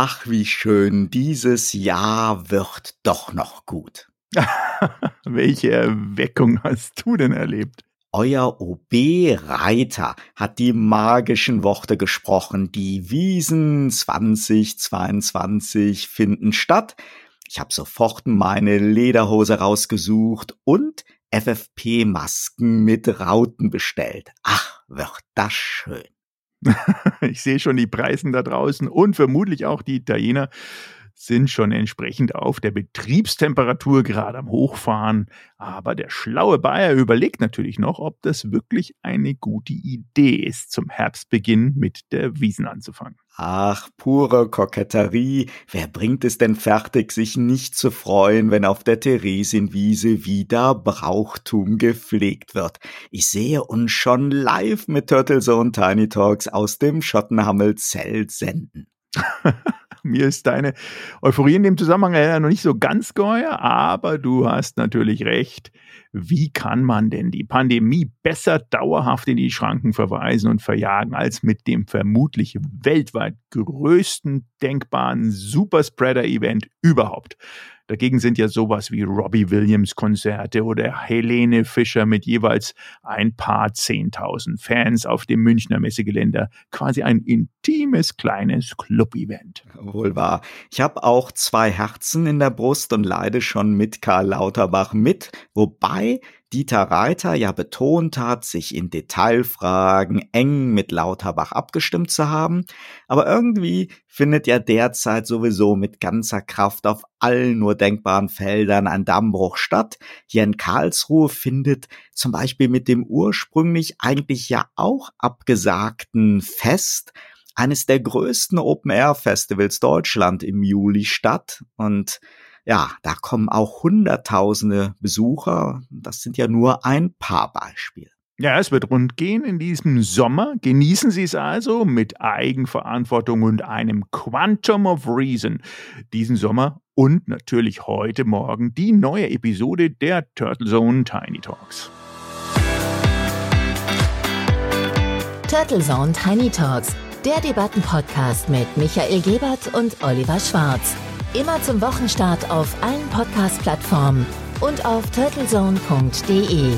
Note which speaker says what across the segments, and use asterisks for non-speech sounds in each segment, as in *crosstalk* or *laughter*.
Speaker 1: Ach, wie schön, dieses Jahr wird doch noch gut. *laughs*
Speaker 2: Welche Erweckung hast du denn erlebt?
Speaker 1: Euer OB Reiter hat die magischen Worte gesprochen. Die Wiesen 2022 finden statt. Ich habe sofort meine Lederhose rausgesucht und FFP-Masken mit Rauten bestellt. Ach, wird das schön. *laughs*
Speaker 2: ich sehe schon die Preisen da draußen und vermutlich auch die Italiener sind schon entsprechend auf der Betriebstemperatur gerade am Hochfahren. Aber der schlaue Bayer überlegt natürlich noch, ob das wirklich eine gute Idee ist, zum Herbstbeginn mit der Wiesen anzufangen.
Speaker 1: Ach, pure Koketterie. Wer bringt es denn fertig, sich nicht zu freuen, wenn auf der Theresienwiese wieder Brauchtum gepflegt wird? Ich sehe uns schon live mit Turtles und Tiny Talks aus dem Schottenhammel-Zelt senden. *laughs*
Speaker 2: Mir ist deine Euphorie in dem Zusammenhang ja noch nicht so ganz geheuer, aber du hast natürlich recht. Wie kann man denn die Pandemie besser dauerhaft in die Schranken verweisen und verjagen als mit dem vermutlich weltweit größten denkbaren Superspreader-Event überhaupt? Dagegen sind ja sowas wie Robbie Williams Konzerte oder Helene Fischer mit jeweils ein paar Zehntausend Fans auf dem Münchner Messegelände quasi ein intimes kleines Club-Event.
Speaker 1: Wohl wahr. Ich habe auch zwei Herzen in der Brust und leide schon mit Karl Lauterbach mit, wobei Dieter Reiter ja betont hat, sich in Detailfragen eng mit Lauterbach abgestimmt zu haben, aber irgendwie findet ja derzeit sowieso mit ganzer Kraft auf allen nur denkbaren Feldern ein Dammbruch statt. Hier in Karlsruhe findet zum Beispiel mit dem ursprünglich eigentlich ja auch abgesagten Fest eines der größten Open-Air-Festivals Deutschland im Juli statt. Und ja, da kommen auch Hunderttausende Besucher. Das sind ja nur ein paar Beispiele.
Speaker 2: Ja, es wird rund gehen in diesem Sommer. Genießen Sie es also mit Eigenverantwortung und einem Quantum of Reason diesen Sommer und natürlich heute Morgen die neue Episode der Turtle Zone Tiny Talks.
Speaker 3: Turtle Zone Tiny Talks, der Debattenpodcast mit Michael Gebert und Oliver Schwarz. Immer zum Wochenstart auf allen Podcast-Plattformen und auf turtlezone.de.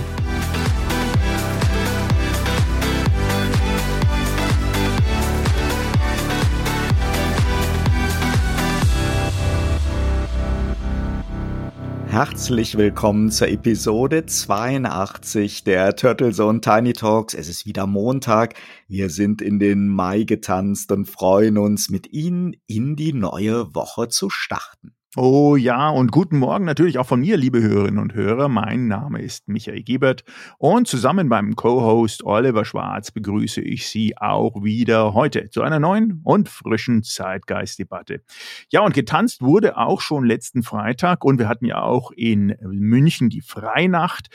Speaker 1: Herzlich willkommen zur Episode 82 der Turtle Zone Tiny Talks. Es ist wieder Montag. Wir sind in den Mai getanzt und freuen uns, mit Ihnen in die neue Woche zu starten.
Speaker 2: Oh ja, und guten Morgen natürlich auch von mir, liebe Hörerinnen und Hörer. Mein Name ist Michael Gebert und zusammen beim Co-Host Oliver Schwarz begrüße ich Sie auch wieder heute zu einer neuen und frischen Zeitgeistdebatte. Ja, und getanzt wurde auch schon letzten Freitag und wir hatten ja auch in München die Freinacht.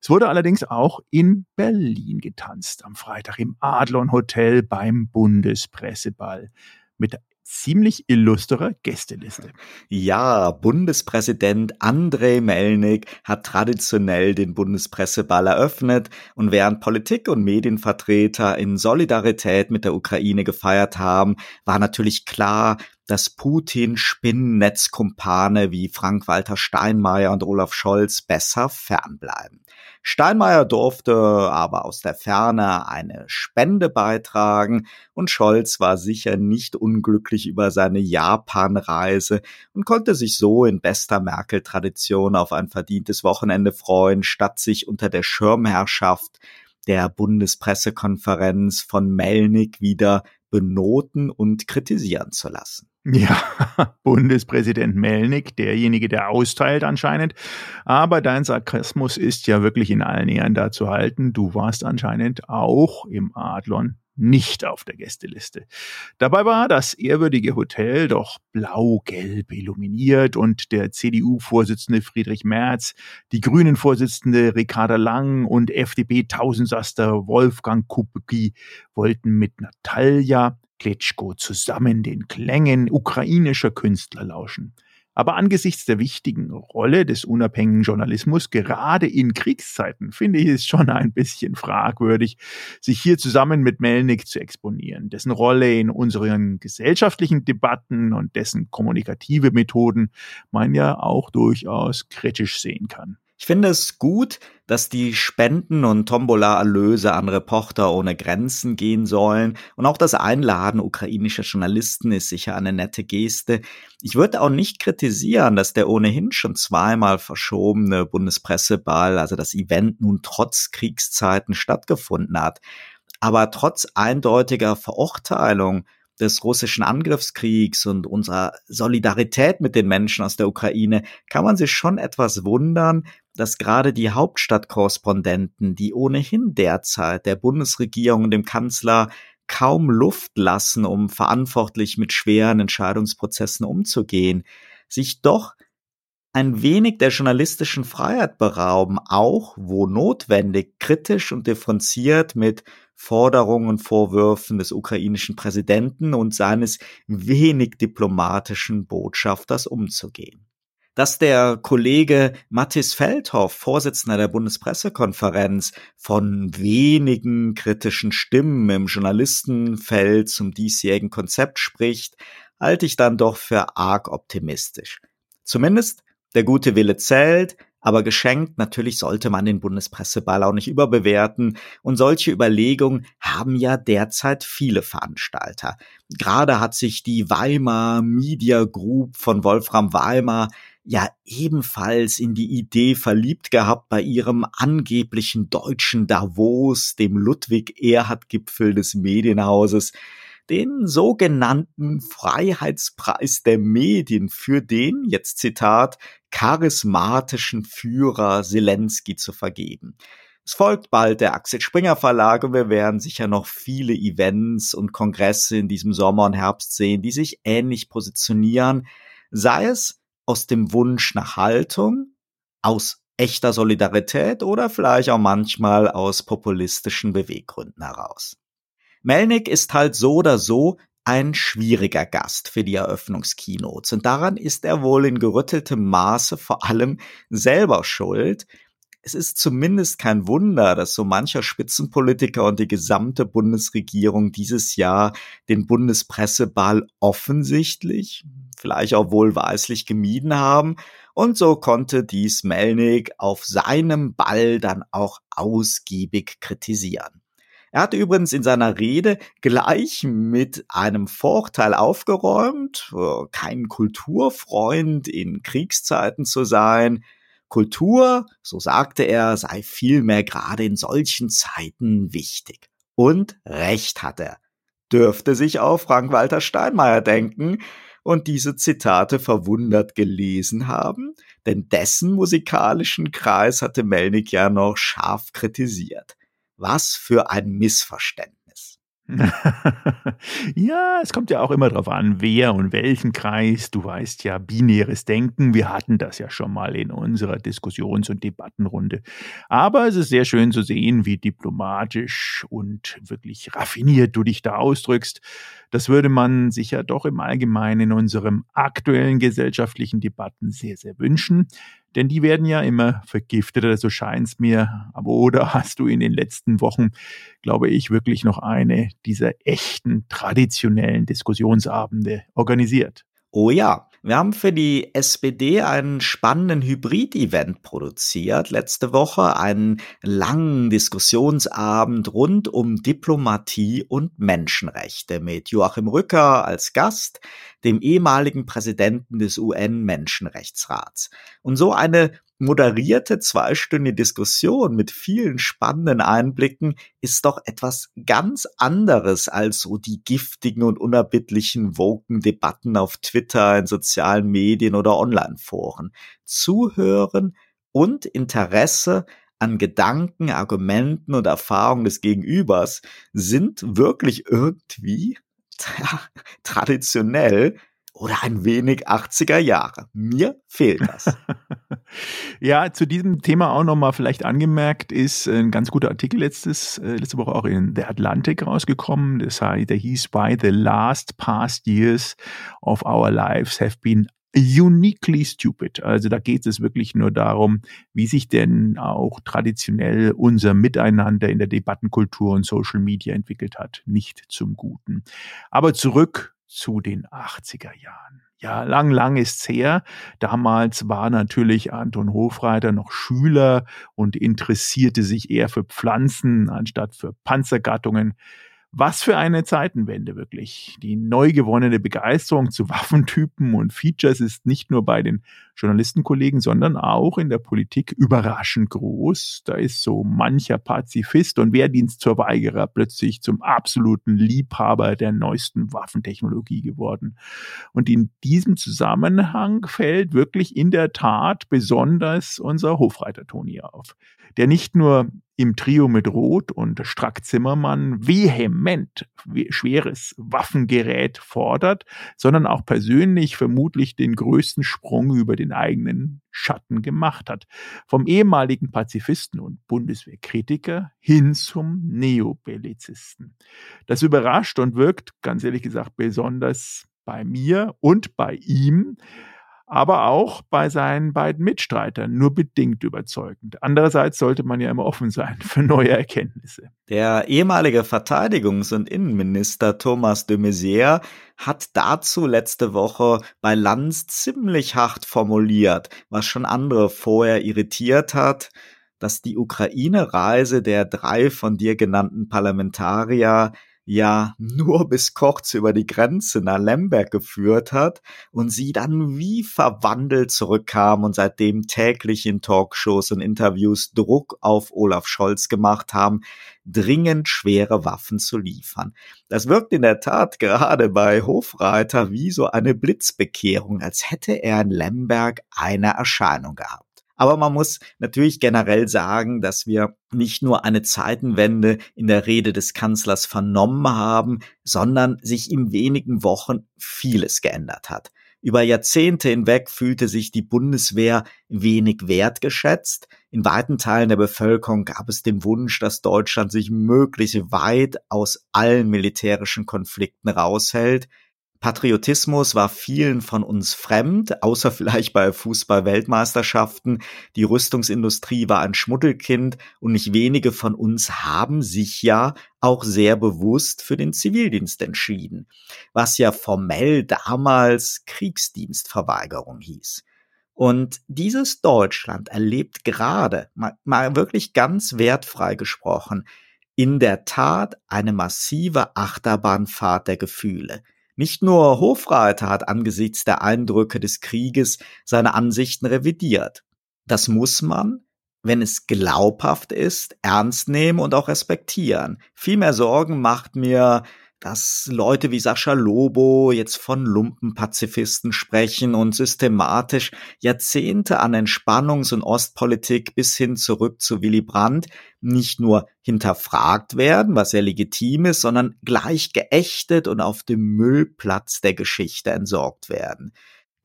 Speaker 2: Es wurde allerdings auch in Berlin getanzt am Freitag im Adlon Hotel beim Bundespresseball mit ziemlich illustrer Gästeliste.
Speaker 1: Ja, Bundespräsident Andrei Melnik hat traditionell den Bundespresseball eröffnet und während Politik und Medienvertreter in Solidarität mit der Ukraine gefeiert haben, war natürlich klar, dass Putin Spinnennetzkumpane wie Frank-Walter Steinmeier und Olaf Scholz besser fernbleiben. Steinmeier durfte aber aus der Ferne eine Spende beitragen und Scholz war sicher nicht unglücklich über seine Japanreise und konnte sich so in bester Merkel-Tradition auf ein verdientes Wochenende freuen, statt sich unter der Schirmherrschaft der Bundespressekonferenz von Melnik wieder benoten und kritisieren zu lassen.
Speaker 2: Ja, *laughs* Bundespräsident Melnik, derjenige, der austeilt anscheinend. Aber dein Sarkasmus ist ja wirklich in allen Ehren da zu halten. Du warst anscheinend auch im Adlon nicht auf der Gästeliste. Dabei war das ehrwürdige Hotel doch blau-gelb illuminiert und der CDU-Vorsitzende Friedrich Merz, die Grünen-Vorsitzende Ricarda Lang und FDP-Tausendsaster Wolfgang Kubicki wollten mit Natalia Klitschko zusammen den Klängen ukrainischer Künstler lauschen. Aber angesichts der wichtigen Rolle des unabhängigen Journalismus, gerade in Kriegszeiten, finde ich es schon ein bisschen fragwürdig, sich hier zusammen mit Melnick zu exponieren, dessen Rolle in unseren gesellschaftlichen Debatten und dessen kommunikative Methoden man ja auch durchaus kritisch sehen kann.
Speaker 1: Ich finde es gut, dass die Spenden und Tombola-Erlöse an Reporter ohne Grenzen gehen sollen. Und auch das Einladen ukrainischer Journalisten ist sicher eine nette Geste. Ich würde auch nicht kritisieren, dass der ohnehin schon zweimal verschobene Bundespresseball, also das Event nun trotz Kriegszeiten stattgefunden hat. Aber trotz eindeutiger Verurteilung des russischen Angriffskriegs und unserer Solidarität mit den Menschen aus der Ukraine kann man sich schon etwas wundern, dass gerade die Hauptstadtkorrespondenten, die ohnehin derzeit der Bundesregierung und dem Kanzler kaum Luft lassen, um verantwortlich mit schweren Entscheidungsprozessen umzugehen, sich doch ein wenig der journalistischen Freiheit berauben, auch wo notwendig, kritisch und differenziert mit Forderungen und Vorwürfen des ukrainischen Präsidenten und seines wenig diplomatischen Botschafters umzugehen. Dass der Kollege Mathis Feldhoff, Vorsitzender der Bundespressekonferenz, von wenigen kritischen Stimmen im Journalistenfeld zum diesjährigen Konzept spricht, halte ich dann doch für arg optimistisch. Zumindest der gute Wille zählt, aber geschenkt, natürlich sollte man den Bundespresseball auch nicht überbewerten. Und solche Überlegungen haben ja derzeit viele Veranstalter. Gerade hat sich die Weimar Media Group von Wolfram Weimar ja ebenfalls in die Idee verliebt gehabt bei ihrem angeblichen deutschen Davos, dem Ludwig-Erhard-Gipfel des Medienhauses, den sogenannten Freiheitspreis der Medien für den, jetzt Zitat, charismatischen Führer Zelensky zu vergeben. Es folgt bald der Axel Springer Verlag und wir werden sicher noch viele Events und Kongresse in diesem Sommer und Herbst sehen, die sich ähnlich positionieren, sei es aus dem Wunsch nach Haltung, aus echter Solidarität oder vielleicht auch manchmal aus populistischen Beweggründen heraus. Melnick ist halt so oder so ein schwieriger Gast für die Eröffnungskeynotes und daran ist er wohl in gerütteltem Maße vor allem selber schuld. Es ist zumindest kein Wunder, dass so mancher Spitzenpolitiker und die gesamte Bundesregierung dieses Jahr den Bundespresseball offensichtlich, vielleicht auch wohlweislich gemieden haben. Und so konnte dies Melnick auf seinem Ball dann auch ausgiebig kritisieren. Er hat übrigens in seiner Rede gleich mit einem Vorteil aufgeräumt, äh, kein Kulturfreund in Kriegszeiten zu sein. Kultur, so sagte er, sei vielmehr gerade in solchen Zeiten wichtig. Und recht hat er. Dürfte sich auch Frank-Walter Steinmeier denken und diese Zitate verwundert gelesen haben, denn dessen musikalischen Kreis hatte Melnick ja noch scharf kritisiert. Was für ein Missverständnis. *laughs*
Speaker 2: ja, es kommt ja auch immer darauf an, wer und welchen Kreis. Du weißt ja, binäres Denken. Wir hatten das ja schon mal in unserer Diskussions- und Debattenrunde. Aber es ist sehr schön zu sehen, wie diplomatisch und wirklich raffiniert du dich da ausdrückst. Das würde man sich ja doch im Allgemeinen in unserem aktuellen gesellschaftlichen Debatten sehr, sehr wünschen. Denn die werden ja immer vergiftet, so also scheint's mir. Aber oder hast du in den letzten Wochen, glaube ich, wirklich noch eine dieser echten traditionellen Diskussionsabende organisiert?
Speaker 1: Oh ja, wir haben für die SPD einen spannenden Hybrid-Event produziert letzte Woche, einen langen Diskussionsabend rund um Diplomatie und Menschenrechte mit Joachim Rücker als Gast, dem ehemaligen Präsidenten des UN-Menschenrechtsrats. Und so eine moderierte zweistündige Diskussion mit vielen spannenden Einblicken ist doch etwas ganz anderes als so die giftigen und unerbittlichen woken Debatten auf Twitter, in sozialen Medien oder Online-Foren. Zuhören und Interesse an Gedanken, Argumenten und Erfahrungen des Gegenübers sind wirklich irgendwie *laughs* traditionell oder ein wenig 80er Jahre. Mir fehlt das. *laughs*
Speaker 2: ja, zu diesem Thema auch nochmal vielleicht angemerkt ist ein ganz guter Artikel letztes, äh, letzte Woche auch in The Atlantic rausgekommen. Das heißt, der hieß Why the last past years of our lives have been uniquely stupid. Also da geht es wirklich nur darum, wie sich denn auch traditionell unser Miteinander in der Debattenkultur und Social Media entwickelt hat. Nicht zum Guten. Aber zurück zu den 80er Jahren. Ja, lang, lang ist's her. Damals war natürlich Anton Hofreiter noch Schüler und interessierte sich eher für Pflanzen anstatt für Panzergattungen. Was für eine Zeitenwende wirklich. Die neu gewonnene Begeisterung zu *laughs* Waffentypen und Features ist nicht nur bei den Journalistenkollegen, sondern auch in der Politik überraschend groß. Da ist so mancher Pazifist und Wehrdienstverweigerer plötzlich zum absoluten Liebhaber der neuesten Waffentechnologie geworden. Und in diesem Zusammenhang fällt wirklich in der Tat besonders unser Hofreiter Toni auf, der nicht nur im Trio mit Roth und Strack Zimmermann vehement schweres Waffengerät fordert, sondern auch persönlich vermutlich den größten Sprung über den eigenen Schatten gemacht hat. Vom ehemaligen Pazifisten und Bundeswehrkritiker hin zum Neobellizisten. Das überrascht und wirkt, ganz ehrlich gesagt, besonders bei mir und bei ihm, aber auch bei seinen beiden Mitstreitern nur bedingt überzeugend. Andererseits sollte man ja immer offen sein für neue Erkenntnisse.
Speaker 1: Der ehemalige Verteidigungs- und Innenminister Thomas de Maizière hat dazu letzte Woche bei Lanz ziemlich hart formuliert, was schon andere vorher irritiert hat, dass die Ukraine-Reise der drei von dir genannten Parlamentarier ja nur *laughs* bis kurz über die Grenze nach Lemberg geführt hat und sie dann wie verwandelt zurückkam und seitdem täglich in Talkshows und Interviews Druck auf Olaf Scholz gemacht haben, dringend schwere Waffen zu liefern. Das wirkt in der Tat gerade bei Hofreiter wie so eine Blitzbekehrung, als hätte er in Lemberg eine Erscheinung gehabt. Aber man muss natürlich generell sagen, dass wir nicht nur eine Zeitenwende in der Rede des Kanzlers vernommen haben, sondern sich in wenigen Wochen vieles geändert hat. Über Jahrzehnte hinweg fühlte sich die Bundeswehr wenig wertgeschätzt. In weiten Teilen der Bevölkerung gab es den Wunsch, dass Deutschland sich möglichst weit aus allen militärischen Konflikten raushält. Patriotismus war vielen von uns fremd, außer *laughs* vielleicht bei Fußball-Weltmeisterschaften. Die Rüstungsindustrie war ein Schmuddelkind und nicht wenige von uns haben sich ja auch sehr bewusst für den Zivildienst entschieden, was ja formell damals Kriegsdienstverweigerung hieß. Und dieses Deutschland erlebt gerade, mal, mal wirklich ganz wertfrei gesprochen, in der Tat eine massive Achterbahnfahrt der Gefühle. Nicht nur Hofreiter hat angesichts der Eindrücke des Krieges seine Ansichten revidiert. Das muss man, wenn es glaubhaft ist, ernst nehmen und auch respektieren. Viel mehr Sorgen macht mir dass Leute wie Sascha Lobo jetzt von Lumpenpazifisten sprechen und systematisch Jahrzehnte an Entspannungs- und Ostpolitik bis hin zurück zu Willy Brandt nicht nur hinterfragt werden, was ja legitim ist, sondern gleich geächtet und auf dem Müllplatz der Geschichte entsorgt werden.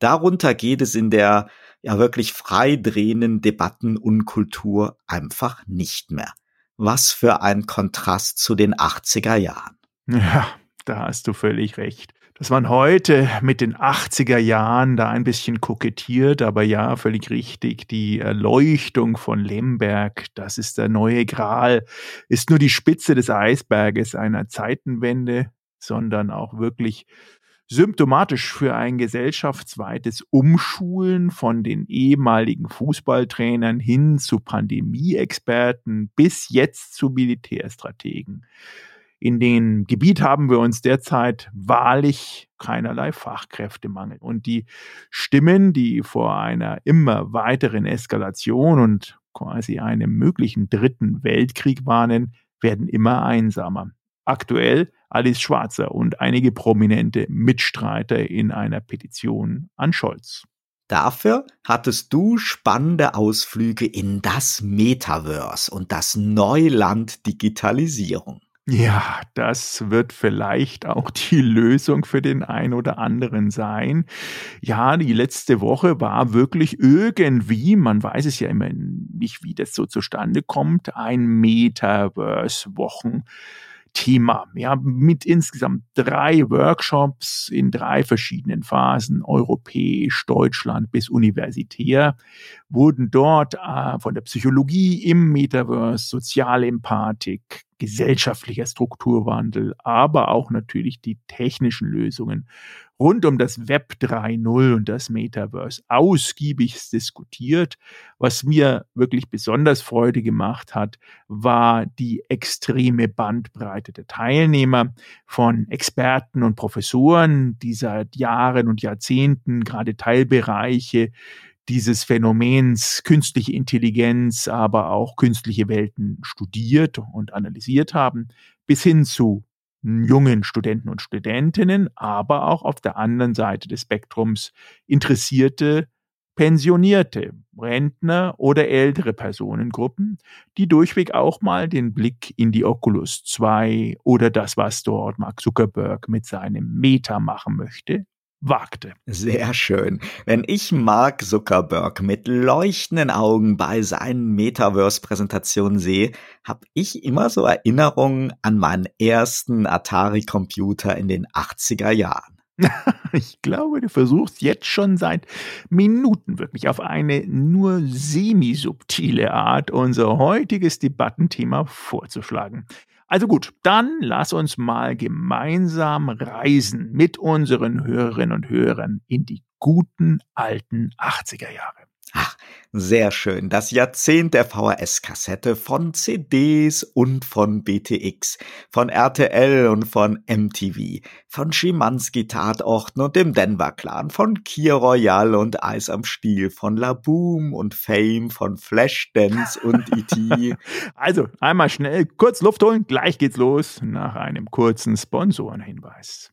Speaker 1: Darunter geht es in der ja wirklich frei drehenden Debattenunkultur einfach nicht mehr. Was für ein Kontrast zu den 80er Jahren.
Speaker 2: Ja, da hast du völlig recht. Dass man heute mit den 80er Jahren da ein bisschen kokettiert, aber ja, völlig richtig. Die Erleuchtung von Lemberg, das ist der neue Gral, ist nur die Spitze des Eisberges einer Zeitenwende, sondern auch wirklich symptomatisch für ein gesellschaftsweites Umschulen von den ehemaligen Fußballtrainern hin zu Pandemieexperten bis jetzt zu Militärstrategen. In dem Gebiet haben wir uns derzeit wahrlich keinerlei Fachkräftemangel. Und die Stimmen, die vor einer immer weiteren Eskalation und quasi einem möglichen dritten Weltkrieg warnen, werden immer einsamer. Aktuell Alice Schwarzer und einige prominente Mitstreiter in einer Petition an Scholz.
Speaker 1: Dafür hattest du spannende Ausflüge in das Metaverse und das Neuland Digitalisierung.
Speaker 2: Ja, das wird vielleicht auch die *laughs* Lösung für den ein oder anderen sein. Ja, die letzte Woche war wirklich irgendwie, man weiß es ja immer nicht, wie das so zustande kommt, ein Metaverse-Wochen. Thema. Ja, mit insgesamt drei Workshops in drei verschiedenen Phasen, europäisch, Deutschland bis universitär, wurden dort äh, von der Psychologie im Metaverse, Sozialempathik, gesellschaftlicher Strukturwandel, aber auch natürlich die technischen Lösungen rund um das Web 3.0 und das Metaverse ausgiebig diskutiert. Was mir wirklich besonders Freude gemacht hat, war die extreme Bandbreite der Teilnehmer von Experten und Professoren, die seit Jahren und Jahrzehnten gerade Teilbereiche dieses Phänomens künstliche Intelligenz, aber auch künstliche Welten studiert und analysiert haben, bis hin zu jungen Studenten und Studentinnen, aber auch auf der anderen Seite des Spektrums interessierte Pensionierte, Rentner oder ältere Personengruppen, die durchweg auch mal den Blick in die Oculus 2 oder das, was dort Mark Zuckerberg mit seinem Meta machen möchte, wagte.
Speaker 1: Sehr schön. Wenn ich Mark Zuckerberg mit leuchtenden Augen bei seinen Metaverse-Präsentationen sehe, habe ich immer so Erinnerungen an meinen ersten Atari-Computer in den 80er Jahren. *laughs*
Speaker 2: Ich glaube, du versuchst jetzt schon seit Minuten wirklich auf eine nur semi-subtile Art unser heutiges Debattenthema vorzuschlagen. Also gut, dann lass uns mal gemeinsam reisen mit unseren Hörerinnen und Hörern in die guten alten 80er Jahre.
Speaker 1: Ach, sehr schön. Das Jahrzehnt der VHS-Kassette von CDs und von BTX, von RTL und von MTV, von Schimanski-Tatorten und dem Denver-Clan, von Kier Royal und Eis am Stiel, von La Boom und Fame, von Flashdance und E.T. *laughs*
Speaker 2: Also, einmal schnell kurz Luft holen, gleich geht's los nach einem kurzen Sponsorenhinweis.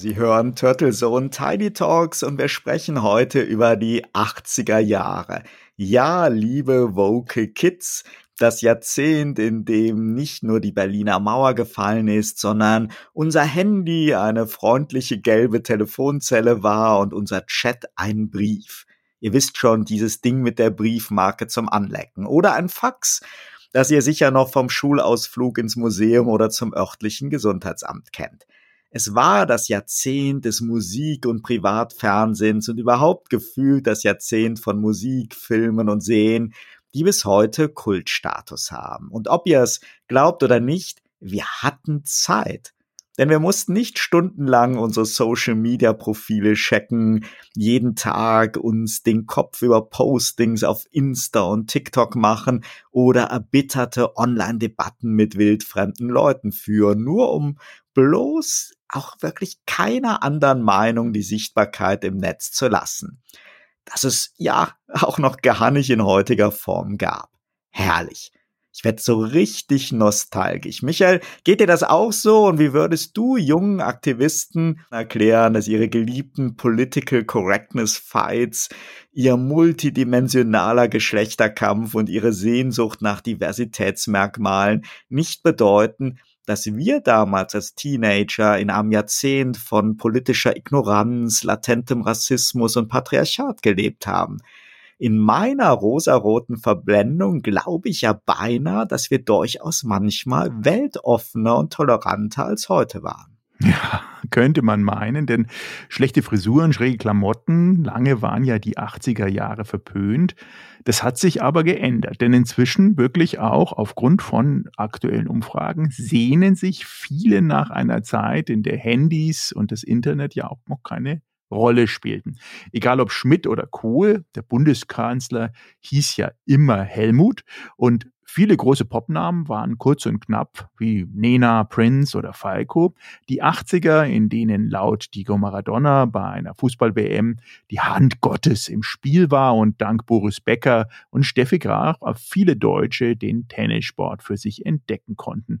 Speaker 1: Sie hören Turtle Zone Tiny Talks und wir sprechen heute über die 80er Jahre. Ja, liebe Vocal Kids, das Jahrzehnt, in dem nicht nur die Berliner Mauer gefallen ist, sondern unser Handy eine freundliche gelbe Telefonzelle war und unser Chat ein Brief. Ihr wisst schon, dieses Ding mit der Briefmarke zum Anlecken oder ein Fax, das ihr sicher noch vom Schulausflug ins Museum oder zum örtlichen Gesundheitsamt kennt. Es war das Jahrzehnt des Musik- und Privatfernsehens und überhaupt gefühlt das Jahrzehnt von Musik, Filmen und Sehen, die bis heute Kultstatus haben. Und ob ihr es glaubt oder nicht, wir hatten Zeit. Denn wir mussten nicht stundenlang unsere Social-Media-Profile checken, jeden Tag uns den Kopf über Postings auf Insta und TikTok machen oder erbitterte Online-Debatten mit wildfremden Leuten führen, nur um bloß auch wirklich keiner anderen Meinung die Sichtbarkeit im Netz zu lassen. Dass es ja *laughs* auch noch gar nicht in heutiger Form gab. Herrlich. Ich werde so richtig nostalgisch. Michael, geht dir das auch so? Und wie würdest du jungen Aktivisten erklären, dass ihre geliebten Political Correctness Fights, ihr multidimensionaler Geschlechterkampf und ihre Sehnsucht nach Diversitätsmerkmalen nicht bedeuten, dass wir damals als Teenager in einem Jahrzehnt von politischer Ignoranz, latentem Rassismus und Patriarchat gelebt haben. In meiner rosaroten Verblendung glaube ich ja beinahe, dass wir durchaus manchmal weltoffener und toleranter als heute waren.
Speaker 2: Ja, könnte man meinen, denn schlechte Frisuren, schräge Klamotten, lange waren ja die 80er Jahre verpönt. Das hat sich aber geändert, denn inzwischen wirklich auch aufgrund von aktuellen Umfragen sehnen sich viele nach einer Zeit, in der Handys und das Internet ja auch noch keine Rolle spielten. Egal ob Schmidt oder Kohl, der Bundeskanzler hieß ja immer Helmut und viele große Popnamen waren kurz und knapp wie Nena, Prince oder Falco. Die 80er, in denen laut Diego Maradona bei einer Fußball-WM die Hand Gottes im Spiel war und dank Boris Becker und Steffi Graf viele Deutsche den Tennissport für sich entdecken konnten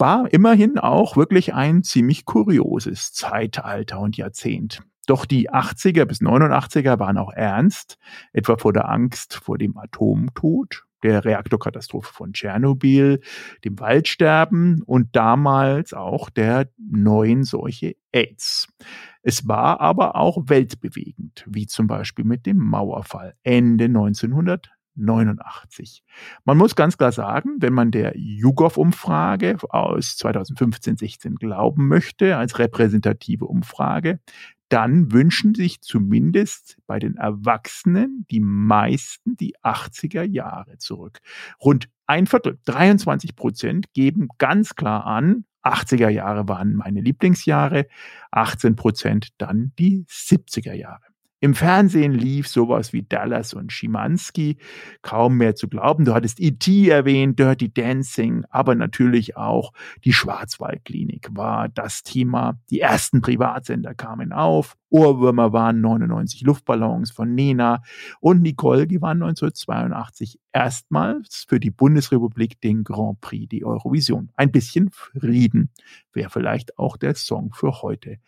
Speaker 2: war immerhin auch wirklich ein ziemlich kurioses Zeitalter und Jahrzehnt. Doch die 80er bis 89er waren auch ernst, etwa vor der Angst vor dem Atomtod, der Reaktorkatastrophe von Tschernobyl, dem Waldsterben und damals auch der neuen Seuche AIDS. Es war aber auch weltbewegend, wie zum Beispiel mit dem Mauerfall Ende 1900 89. Man muss ganz klar sagen, wenn man der YouGov-Umfrage aus 2015-16 glauben möchte, als repräsentative Umfrage, dann wünschen sich zumindest bei den Erwachsenen die meisten die 80er Jahre zurück. Rund ein Viertel, 23 Prozent, geben ganz klar an, 80er Jahre waren meine Lieblingsjahre, 18 Prozent dann die 70er Jahre. Im Fernsehen lief sowas wie Dallas und Schimanski, kaum mehr zu glauben. Du hattest E.T. erwähnt, Dirty Dancing, aber natürlich auch die Schwarzwaldklinik war das Thema. Die ersten Privatsender kamen auf. Ohrwürmer waren 99 Luftballons von Nena und Nicole, die waren 1982 erstmals für die Bundesrepublik den Grand Prix, die Eurovision. Ein bisschen Frieden wäre vielleicht auch der Song für heute.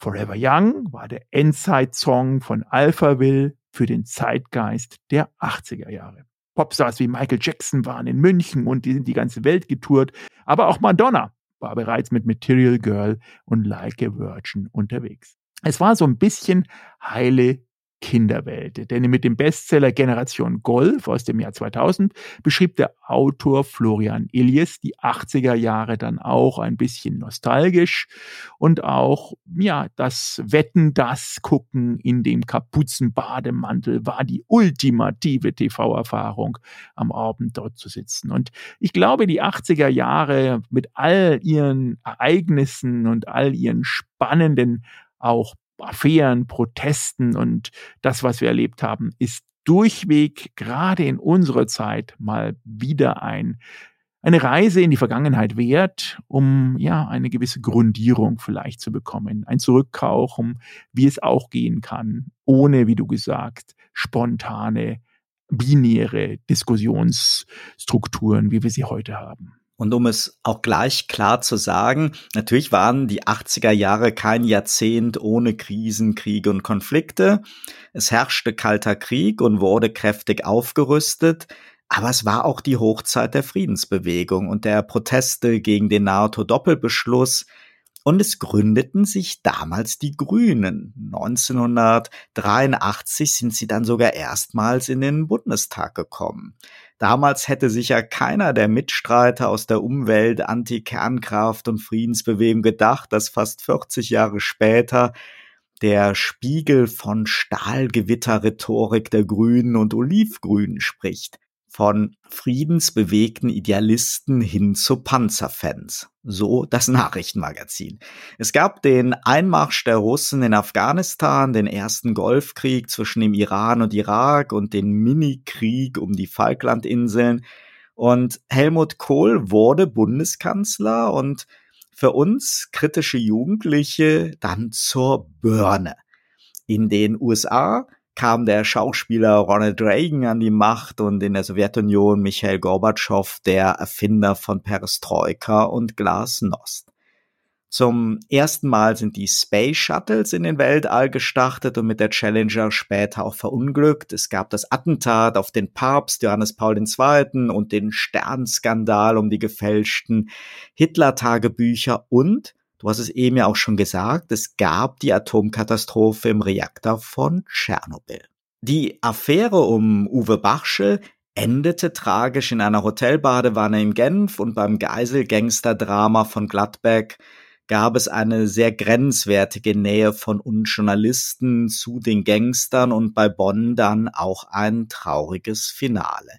Speaker 2: Forever Young war der Endzeit-Song von Alphaville für den Zeitgeist der 80er Jahre. Popstars wie Michael Jackson waren in München und die sind die ganze Welt getourt. Aber auch Madonna war bereits mit Material Girl und Like a Virgin unterwegs. Es war so ein bisschen heile Kinderwelt. Denn mit dem Bestseller Generation Golf aus dem Jahr 2000 beschrieb der Autor Florian Illies die 80er Jahre dann auch ein bisschen nostalgisch und auch, ja, das Wetten, das Gucken in dem Kapuzenbademantel war die ultimative TV-Erfahrung, am Abend dort zu sitzen. Und ich glaube, die 80er Jahre mit all ihren Ereignissen und all ihren spannenden auch Affären, Protesten und das, was wir erlebt haben, ist durchweg gerade in unserer Zeit mal wieder ein eine Reise in die Vergangenheit wert, um ja eine gewisse Grundierung vielleicht zu bekommen, ein Zurückkauchen, wie es auch gehen kann, ohne, wie du gesagt, spontane, binäre Diskussionsstrukturen, wie wir sie heute haben.
Speaker 1: Und um es auch gleich klar zu sagen, natürlich waren die 80er Jahre kein Jahrzehnt ohne Krisen, Kriege und Konflikte. Es herrschte kalter Krieg und wurde kräftig aufgerüstet. Aber es war auch die Hochzeit der Friedensbewegung und der Proteste gegen den NATO-Doppelbeschluss. Und es gründeten sich damals die Grünen. 1983 sind sie dann sogar erstmals in den Bundestag gekommen. Damals hätte sicher keiner der Mitstreiter aus der Umwelt, Anti-Kernkraft und Friedensbewegung gedacht, dass fast 40 Jahre später der Spiegel von Stahlgewitter-Rhetorik der Grünen und Olivgrünen spricht von friedensbewegten Idealisten hin zu Panzerfans. So das *laughs* Nachrichtenmagazin. Es gab den Einmarsch der Russen in Afghanistan, den ersten Golfkrieg zwischen dem Iran und Irak und den Minikrieg um die Falklandinseln. Und Helmut Kohl wurde Bundeskanzler und für uns kritische Jugendliche dann zur Birne. In den USA kam der Schauspieler Ronald Reagan an die Macht und in der Sowjetunion Michael Gorbatschow, der Erfinder von Perestroika und Glasnost. Zum ersten Mal sind die Space Shuttles in den Weltall gestartet und mit der Challenger später auch verunglückt. Es gab das Attentat auf den Papst Johannes Paul II. und den Sternskandal um die gefälschten Hitler-Tagebücher und Du hast es eben ja auch schon gesagt, es gab die Atomkatastrophe im Reaktor von Tschernobyl. Die Affäre um Uwe Bachsche endete tragisch in einer Hotelbadewanne in Genf und beim Geiselgangster-Drama von Gladbeck gab es eine sehr grenzwertige Nähe von uns Journalisten zu den Gangstern und bei Bonn dann auch ein trauriges Finale.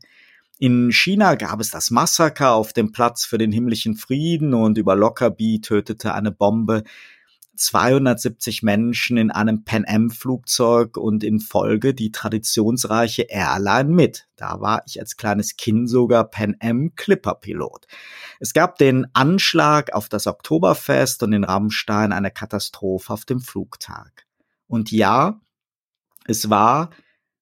Speaker 1: In China gab es das Massaker auf dem Platz für den himmlischen Frieden und über Lockerbie tötete eine Bombe 270 Menschen in einem Pan Am Flugzeug und in Folge die traditionsreiche Airline mit. Da war ich als kleines Kind sogar Pan Am Clipper Pilot. Es gab den Anschlag auf das Oktoberfest und in Rammstein eine Katastrophe auf dem Flugtag. Und ja, es war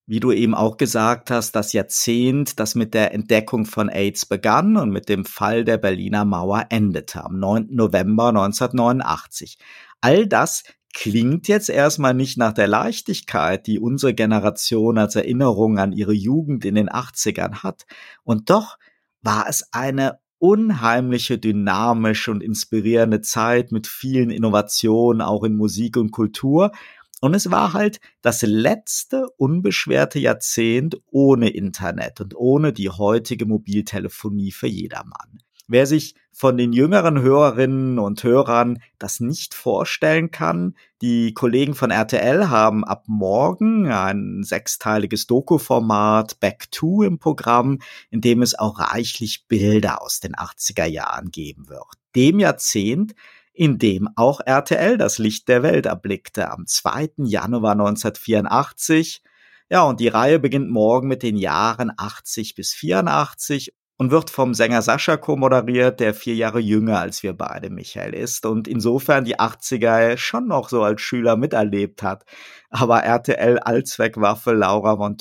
Speaker 1: wie du eben auch gesagt hast, das Jahrzehnt, das mit der Entdeckung von AIDS begann und mit dem Fall der Berliner Mauer endete am 9. November 1989. All das klingt jetzt erstmal nicht nach der Leichtigkeit, die unsere Generation als Erinnerung an ihre Jugend in den 80ern hat. Und doch war es eine unheimliche, dynamische und inspirierende Zeit mit vielen Innovationen, auch in Musik und Kultur. Und es war halt das letzte unbeschwerte Jahrzehnt ohne Internet und ohne die heutige Mobiltelefonie für jedermann. Wer sich von den jüngeren Hörerinnen und Hörern das nicht vorstellen kann, die Kollegen von RTL haben ab morgen ein sechsteiliges Doku-Format Back to im Programm, in dem es auch reichlich Bilder aus den 80er Jahren geben wird. Dem Jahrzehnt, in dem auch RTL das Licht der Welt erblickte, am 2. Januar 1984. Ja, und die Reihe beginnt morgen mit den Jahren 80 bis 84 und wird vom Sänger Sascha co-moderiert, der vier Jahre jünger als wir beide, Michael, ist und insofern die 80er schon noch so als Schüler miterlebt hat. Aber RTL Allzweckwaffe Laura von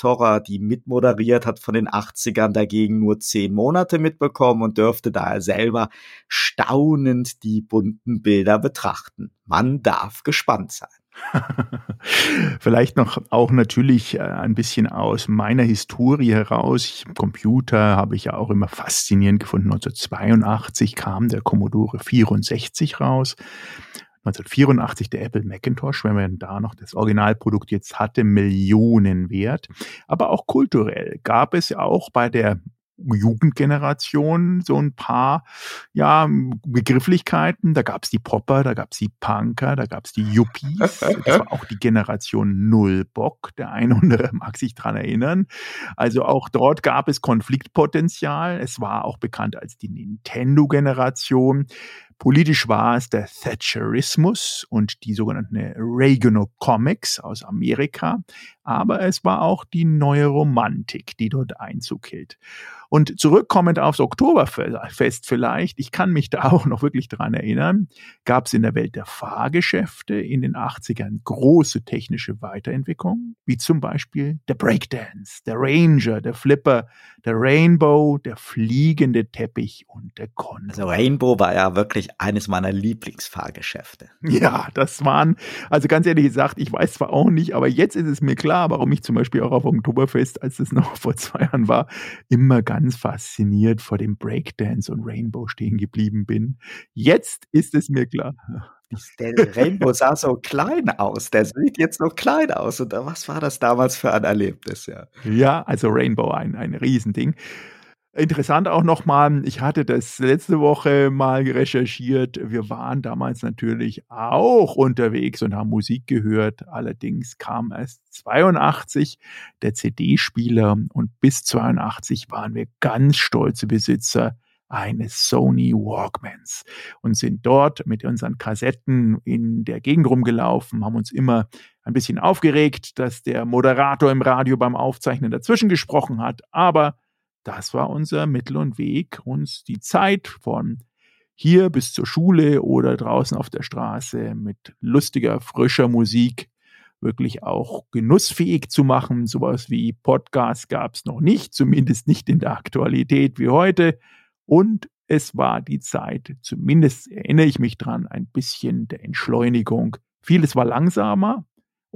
Speaker 1: die mitmoderiert hat von den 80ern, dagegen nur zehn Monate mitbekommen und dürfte daher selber staunend die bunten Bilder betrachten. Man darf gespannt sein. *laughs*
Speaker 2: Vielleicht noch auch natürlich äh, ein bisschen aus meiner Historie heraus. Computer habe ich ja auch immer faszinierend gefunden. 1982 kam der Commodore 64 raus. 1984 der Apple Macintosh, wenn man da noch das Originalprodukt jetzt hatte, Millionen wert. Aber auch kulturell gab es auch bei der Jugendgeneration so ein paar ja, Begrifflichkeiten. Da gab es die Popper, da gab es die Punker, da gab es die Yuppies. Das war auch die Generation Nullbock. Der eine oder mag sich dran erinnern. Also auch dort gab es Konfliktpotenzial. Es war auch bekannt als die Nintendo-Generation. Politisch war es der Thatcherismus und die sogenannten Reaganomics aus Amerika, aber es war auch die neue Romantik, die dort Einzug hielt. Und zurückkommend aufs Oktoberfest vielleicht, ich kann mich da *laughs* auch noch wirklich dran erinnern, gab es in der Welt der Fahrgeschäfte in den 80ern große technische Weiterentwicklungen, wie zum Beispiel der Breakdance, der Ranger, der Flipper, der Rainbow, der fliegende Teppich und der Con.
Speaker 1: Also Rainbow war ja wirklich eines meiner Lieblingsfahrgeschäfte.
Speaker 2: Ja, das waren, also ganz ehrlich gesagt, ich weiß zwar auch nicht, aber jetzt ist es mir klar, warum ich zum Beispiel auch auf Oktoberfest, als es noch *laughs* vor zwei Jahren war, immer ganz fasziniert vor dem Breakdance und Rainbow stehen geblieben bin. Jetzt ist es mir klar.
Speaker 1: Der Rainbow sah so klein aus. Der sieht jetzt so klein aus. Und was war das damals für ein Erlebnis? Ja,
Speaker 2: ja also Rainbow, ein, ein Riesending. Interessant auch nochmal, ich hatte das letzte Woche mal recherchiert. Wir waren damals natürlich auch unterwegs und haben Musik gehört. Allerdings kam erst 82 der CD-Spieler und bis 82 waren wir ganz stolze Besitzer eines Sony Walkmans und sind dort mit unseren Kassetten in der Gegend rumgelaufen, haben uns immer ein bisschen aufgeregt, dass der Moderator im Radio beim Aufzeichnen dazwischen gesprochen hat, aber das war unser Mittel und Weg, uns die Zeit von hier bis zur Schule oder draußen auf der Straße mit lustiger, frischer Musik wirklich auch genussfähig zu machen. Sowas wie Podcast gab es noch nicht, zumindest nicht in der Aktualität wie heute. Und es war die Zeit, zumindest erinnere ich mich dran, ein bisschen der Entschleunigung. Vieles war langsamer,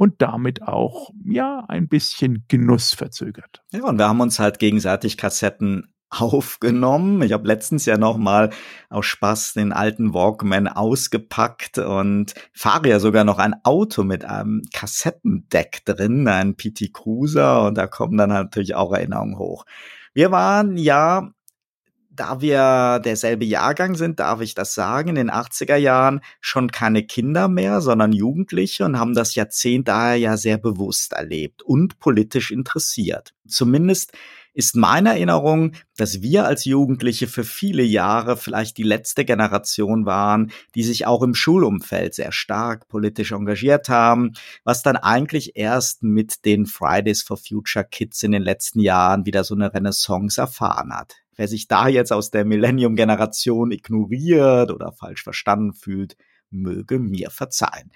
Speaker 2: und damit auch, ja, ein bisschen Genuss verzögert.
Speaker 1: Ja, und wir haben uns halt gegenseitig Kassetten aufgenommen. Ich habe letztens ja noch mal aus Spaß den alten Walkman ausgepackt und fahre ja sogar noch ein Auto mit einem Kassettendeck drin, ein PT Cruiser und da kommen dann natürlich auch Erinnerungen hoch. Wir waren ja da wir derselbe Jahrgang sind, darf ich das sagen, in den 80er Jahren schon keine Kinder mehr, sondern Jugendliche und haben das Jahrzehnt daher ja sehr bewusst erlebt und politisch interessiert. Zumindest ist meine Erinnerung, dass wir als Jugendliche für viele Jahre vielleicht die letzte Generation waren, die sich auch im Schulumfeld sehr stark politisch engagiert haben, was dann eigentlich erst mit den Fridays for Future Kids in den letzten Jahren wieder so eine Renaissance erfahren hat. Wer sich da jetzt aus der Millennium-Generation ignoriert oder falsch verstanden fühlt, möge mir verzeihen.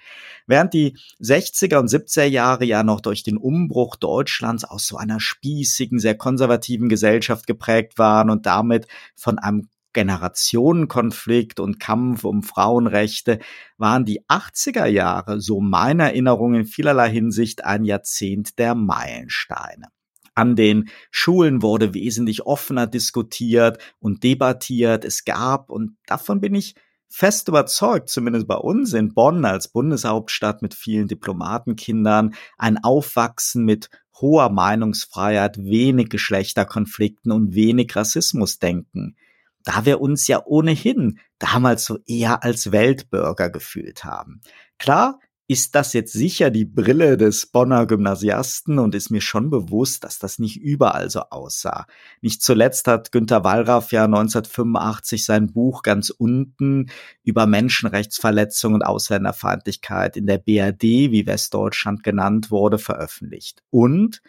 Speaker 1: Während die 60er und 70er Jahre ja noch durch den Umbruch Deutschlands aus so einer spießigen, sehr konservativen Gesellschaft geprägt waren und damit von einem Generationenkonflikt und Kampf um Frauenrechte waren die 80er Jahre, so meiner Erinnerung in vielerlei Hinsicht, ein Jahrzehnt der Meilensteine. An den Schulen wurde wesentlich offener diskutiert und debattiert. Es gab, und davon bin ich fest überzeugt, zumindest bei uns in Bonn als Bundeshauptstadt mit vielen Diplomatenkindern, ein Aufwachsen mit hoher Meinungsfreiheit, wenig Geschlechterkonflikten und wenig Rassismusdenken. Da wir uns ja ohnehin damals so eher als Weltbürger gefühlt haben. Klar, ist das jetzt sicher die Brille des Bonner Gymnasiasten und ist mir schon bewusst, dass das nicht überall so aussah. Nicht zuletzt hat Günter Wallraff ja 1985 sein Buch ganz unten über Menschenrechtsverletzungen und Ausländerfeindlichkeit in der BRD, wie Westdeutschland genannt wurde, veröffentlicht. Und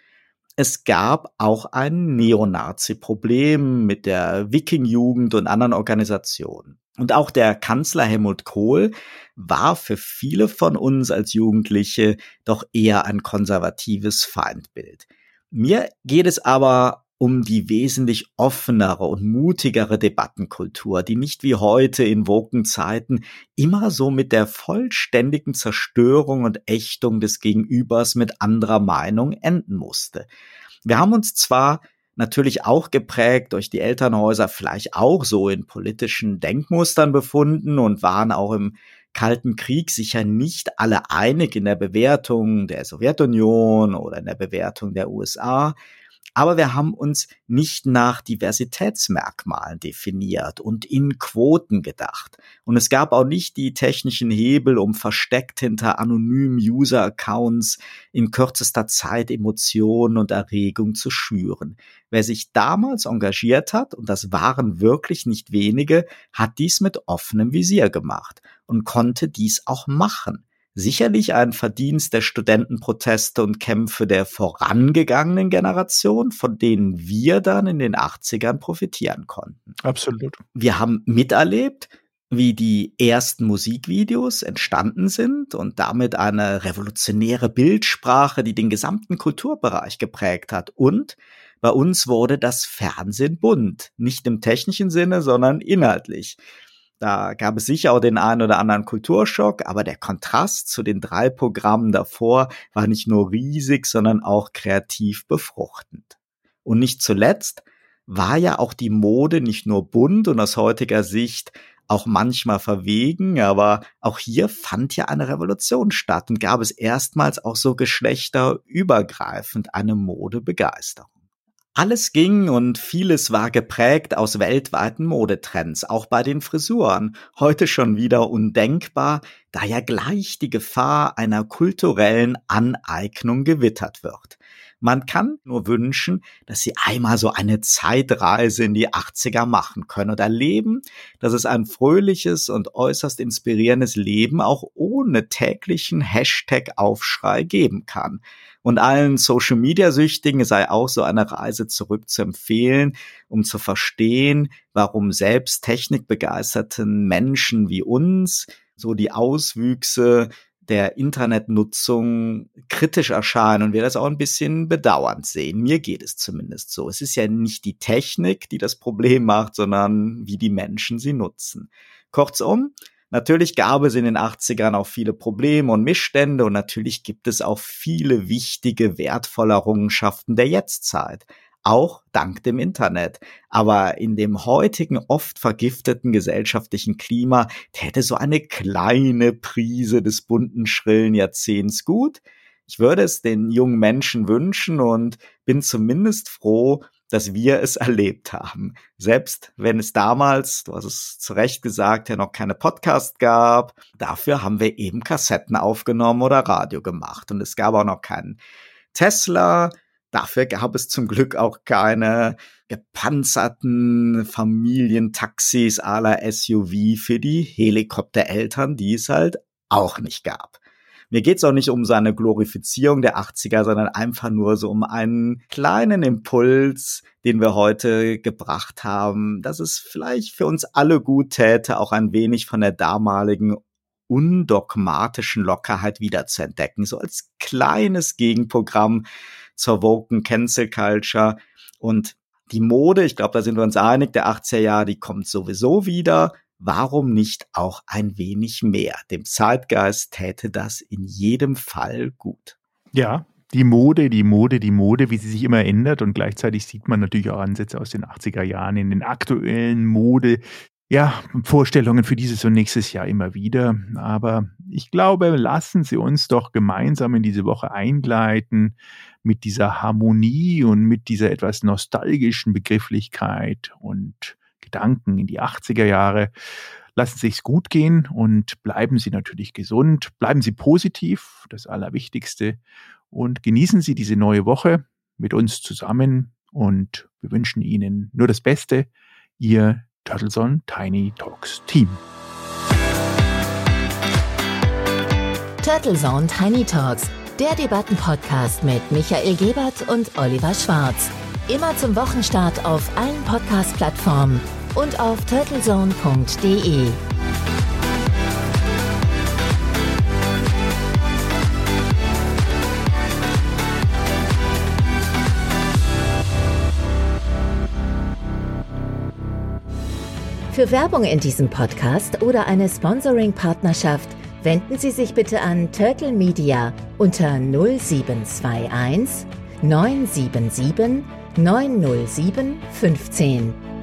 Speaker 1: es gab auch ein Neonazi-Problem mit der Wiking-Jugend und anderen Organisationen. Und auch der Kanzler Helmut Kohl war für viele von uns als Jugendliche doch eher ein konservatives Feindbild. Mir geht es aber um die wesentlich offenere und mutigere Debattenkultur, die nicht wie heute in woken Zeiten immer so mit der vollständigen Zerstörung und Ächtung des Gegenübers mit anderer Meinung enden musste. Wir haben uns zwar natürlich auch geprägt durch die Elternhäuser, vielleicht auch so in politischen Denkmustern befunden und waren auch im Kalten Krieg sicher nicht alle einig in der Bewertung der Sowjetunion oder in der Bewertung der USA. Aber wir haben uns nicht nach Diversitätsmerkmalen definiert und in Quoten gedacht. Und es gab auch nicht die technischen Hebel, um versteckt hinter anonymen User-Accounts in kürzester Zeit Emotionen und Erregung zu schüren. Wer sich damals engagiert hat, und das waren wirklich nicht wenige, hat dies mit offenem Visier gemacht und konnte dies auch machen sicherlich ein Verdienst der Studentenproteste und Kämpfe der vorangegangenen Generation, von denen wir dann in den 80ern profitieren konnten.
Speaker 2: Absolut.
Speaker 1: Wir haben miterlebt, wie die ersten Musikvideos entstanden sind und damit eine revolutionäre Bildsprache, die den gesamten Kulturbereich geprägt hat. Und bei uns wurde das Fernsehen bunt, nicht im technischen Sinne, sondern inhaltlich. Da gab es sicher auch den einen oder anderen Kulturschock, aber der Kontrast zu den drei Programmen davor war nicht nur riesig, sondern auch kreativ befruchtend. Und nicht zuletzt war ja auch die Mode nicht nur bunt und aus heutiger Sicht auch manchmal verwegen, aber auch hier fand ja eine Revolution statt und gab es erstmals auch so geschlechterübergreifend eine Modebegeisterung. Alles ging und vieles war geprägt aus weltweiten Modetrends, auch bei den Frisuren. Heute schon wieder undenkbar, da ja gleich die Gefahr einer kulturellen Aneignung gewittert wird. Man kann nur wünschen, dass sie einmal so eine Zeitreise in die 80er machen können und erleben, dass es ein fröhliches und äußerst inspirierendes Leben auch ohne täglichen Hashtag-Aufschrei geben kann. Und allen Social Media Süchtigen sei auch so eine Reise zurück zu empfehlen, um zu verstehen, warum selbst technikbegeisterten Menschen wie uns so die Auswüchse der Internetnutzung kritisch erscheinen und wir das auch ein bisschen bedauernd sehen. Mir geht es zumindest so. Es ist ja nicht die Technik, die das Problem macht, sondern wie die Menschen sie nutzen. Kurzum, Natürlich gab es in den 80ern auch viele Probleme und Missstände und natürlich gibt es auch viele wichtige, wertvolle Errungenschaften der Jetztzeit. Auch dank dem Internet. Aber in dem heutigen, oft vergifteten gesellschaftlichen Klima täte so eine kleine Prise des bunten, schrillen Jahrzehnts gut. Ich würde es den jungen Menschen wünschen und bin zumindest froh, dass wir es erlebt haben. Selbst wenn es damals, du hast es zu Recht gesagt, ja noch keine Podcast gab, dafür haben wir eben Kassetten aufgenommen oder Radio gemacht. Und es gab auch noch keinen Tesla. Dafür gab es zum Glück auch keine gepanzerten Familientaxis à la SUV für die Helikoptereltern, die es halt auch nicht gab. Mir geht's auch nicht um seine Glorifizierung der 80er, sondern einfach nur so um einen kleinen Impuls, den wir heute gebracht haben, dass es vielleicht für uns alle gut täte, auch ein wenig von der damaligen undogmatischen Lockerheit wiederzuentdecken, so als kleines Gegenprogramm zur Woken Cancel Culture. Und Die Mode, ich glaube, da sind wir uns einig, der 80er Jahre, die kommt sowieso wieder. Warum nicht auch ein wenig mehr? Dem Zeitgeist täte das in jedem Fall gut.
Speaker 2: Ja, die Mode, die Mode, die Mode, wie sie sich immer ändert und gleichzeitig sieht man natürlich auch Ansätze aus den 80er Jahren in den aktuellen Mode. Ja, Vorstellungen für dieses und nächstes Jahr immer wieder. Aber ich glaube, lassen Sie uns doch gemeinsam in diese Woche eingleiten mit dieser Harmonie und mit dieser etwas nostalgischen Begrifflichkeit und Gedanken in die 80er Jahre. Lassen Sie es gut gehen und bleiben Sie natürlich gesund. Bleiben Sie positiv, das Allerwichtigste und genießen Sie diese neue Woche mit uns zusammen und wir wünschen Ihnen nur das Beste. Ihr Turtleson Tiny Talks Team.
Speaker 3: Turtlezone Tiny Talks, der Debattenpodcast mit Michael Gebert und Oliver Schwarz. Immer zum Wochenstart auf allen Podcast-Plattformen und auf turtlezone.de. Für Werbung in diesem Podcast oder eine Sponsoring-Partnerschaft wenden Sie sich bitte an Turtle Media unter 0721 977 907 15.